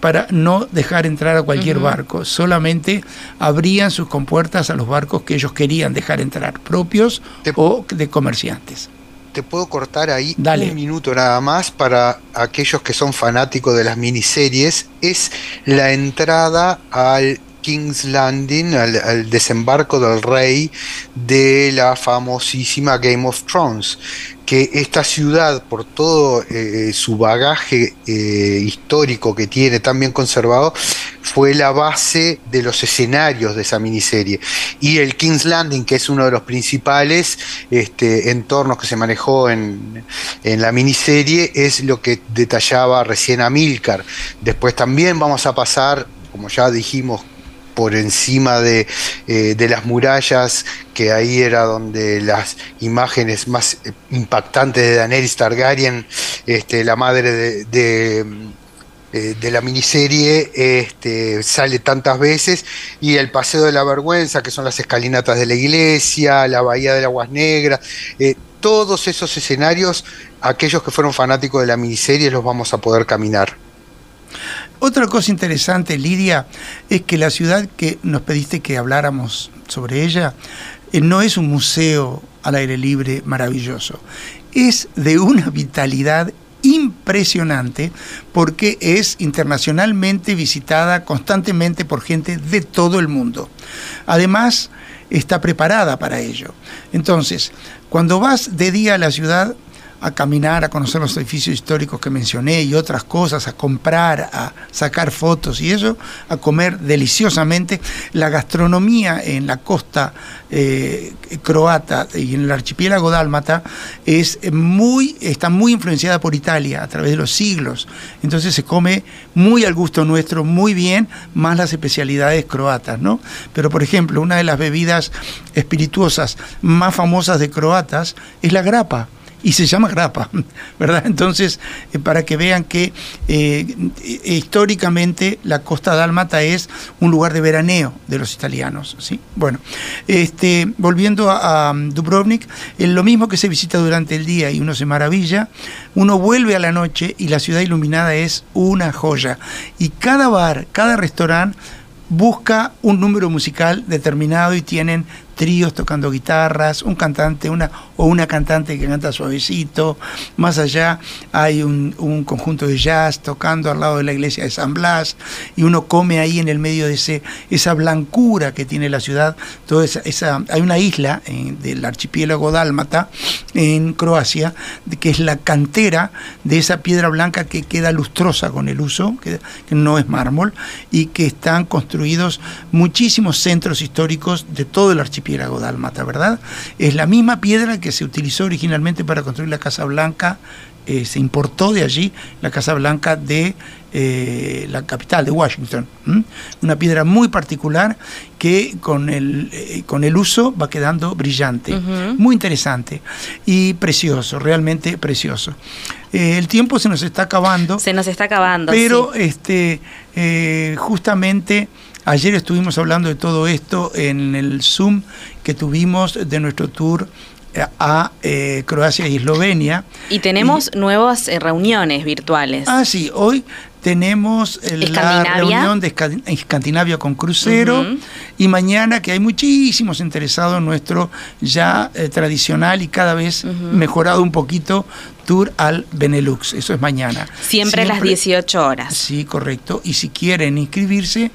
para no dejar entrar a cualquier barco, solamente abrían sus compuertas a los barcos que ellos querían dejar entrar, propios o de comerciantes. Te puedo cortar ahí un minuto nada más para aquellos que son fanáticos de las miniseries. Es la entrada al King's Landing, al, desembarco del rey de la famosísima Game of Thrones, que esta ciudad, por todo eh, su bagaje eh, histórico que tiene tan bien conservado, fue la base de los escenarios de esa miniserie. Y el King's Landing, que es uno de los principales este, entornos que se manejó en, en la miniserie, es lo que detallaba recién Amilcar. Después también vamos a pasar, como ya dijimos, por encima de, eh, de, las murallas, que ahí era donde las imágenes más impactantes de Daenerys Targaryen, este, la madre de, de, eh, la miniserie, este, sale tantas veces, y el Paseo de la Vergüenza, que son las escalinatas de la iglesia, la Bahía de Aguas Negras, eh, todos esos escenarios, aquellos que fueron fanáticos de la miniserie los vamos a poder caminar. Otra cosa interesante, Lidia, es que la ciudad que nos pediste que habláramos sobre ella eh, no es un museo al aire libre maravilloso, es de una vitalidad impresionante porque es internacionalmente visitada constantemente por gente de todo el mundo. Además, está preparada para ello. Entonces, cuando vas de día a la ciudad, a caminar, a conocer los edificios históricos que mencioné y otras cosas, a comprar, a sacar fotos y eso, a comer deliciosamente. La gastronomía en la costa eh, croata y en el archipiélago dálmata es muy, está muy influenciada por Italia a través de los siglos. Entonces se come muy al gusto nuestro, muy bien, más las especialidades croatas, ¿no? Pero por ejemplo, una de las bebidas espirituosas más famosas de croatas es la grapa y se llama grapa, [laughs] ¿verdad? Entonces, eh, para que vean que eh, históricamente la costa dálmata es un lugar de veraneo de los italianos, ¿sí? Bueno, este, volviendo a, Dubrovnik, lo mismo que se visita durante el día y uno se maravilla, uno vuelve a la noche y la ciudad iluminada es una joya. Y cada bar, cada restaurante busca un número musical determinado y tienen tríos tocando guitarras, un cantante una, o una cantante que canta suavecito. Más allá hay un, conjunto de jazz tocando al lado de la iglesia de San Blas y uno come ahí en el medio de ese, esa blancura que tiene la ciudad. Toda esa, hay una isla del archipiélago dálmata en Croacia que es la cantera de esa piedra blanca que queda lustrosa con el uso, que, que no es mármol, y que están construidos muchísimos centros históricos de todo el archipiélago dálmata, ¿verdad? Es la misma piedra que se utilizó originalmente para construir la Casa Blanca eh, se importó de allí la Casa Blanca de eh, la capital de Washington. Una piedra muy particular que con el, eh, con el uso va quedando brillante. Muy interesante y precioso, realmente precioso. el tiempo se nos está acabando. Se nos está acabando. Pero este, justamente ayer estuvimos hablando de todo esto en el Zoom que tuvimos de nuestro tour a eh, Croacia y Eslovenia. Y tenemos nuevas eh, reuniones virtuales. Ah, sí, hoy tenemos la reunión de Escandinavia con crucero y mañana que hay muchísimos interesados en nuestro ya eh, tradicional y cada vez mejorado un poquito tour al Benelux. Eso es mañana. Siempre, a las 18 horas. Sí, correcto. Y si quieren inscribirse,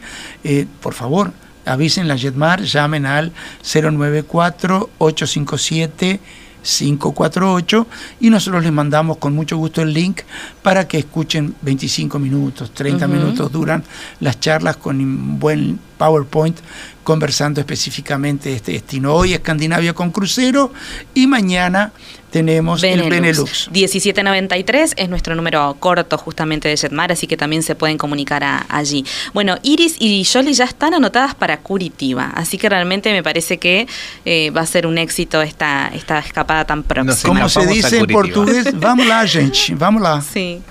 por favor, avisen la Jetmar, llamen al 094-857. 548 y nosotros les mandamos con mucho gusto el link para que escuchen 25 minutos, 30 minutos duran las charlas con un buen PowerPoint conversando específicamente de este destino. Hoy Escandinavia con crucero y mañana tenemos el Benelux. 1793 es nuestro número corto justamente de Jetmar, así que también se pueden comunicar allí. Bueno, Iris y Jolly ya están anotadas para Curitiba, así que realmente me parece que eh, va a ser un éxito esta, esta escapada tan próxima. Como se dice en portugués, [laughs] vamos la gente, vamos la. Sí,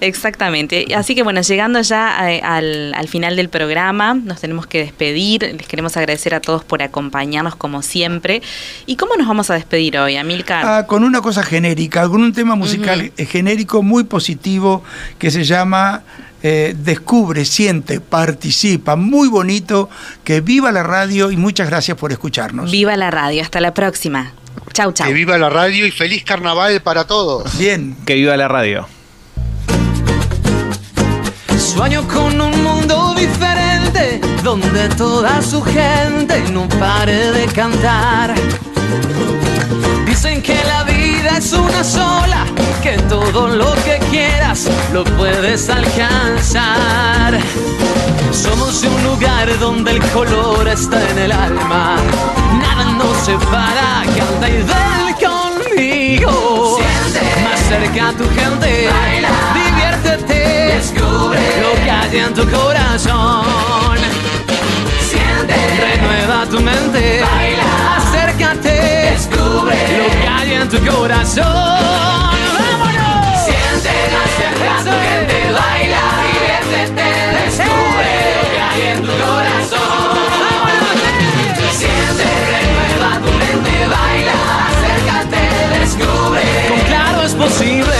exactamente. Así que bueno, llegando ya eh, al, al final del programa, nos tenemos que despedir. Les queremos agradecer a todos por acompañarnos como siempre. ¿Y cómo nos vamos a despedir hoy, Amilcar? Ah, con una cosa genérica, con un tema musical genérico muy positivo que se llama eh, Descubre, siente, participa. Muy bonito. Que viva la radio y muchas gracias por escucharnos. Viva la radio. Hasta la próxima. Chau, chau. Que viva la radio y feliz carnaval para todos. Bien. Que viva la radio. Sueño con un mundo diferente, donde toda su gente no pare de cantar. Dicen que la vida es una sola, que todo lo que quieras lo puedes alcanzar. Somos un lugar donde el color está en el alma, nada nos separa, canta y ven conmigo. Siente más cerca a tu gente, baila, diviértete, descubre lo que hay en tu corazón renueva tu mente, baila, acércate, descubre. Lo que hay en tu corazón. ¡Vámonos! Siente la tu gente, baila, diviértete, descubre. Lo que hay en tu corazón. ¡Vámonos! Siente, renueva tu mente, baila, acércate, descubre. Con claro es posible.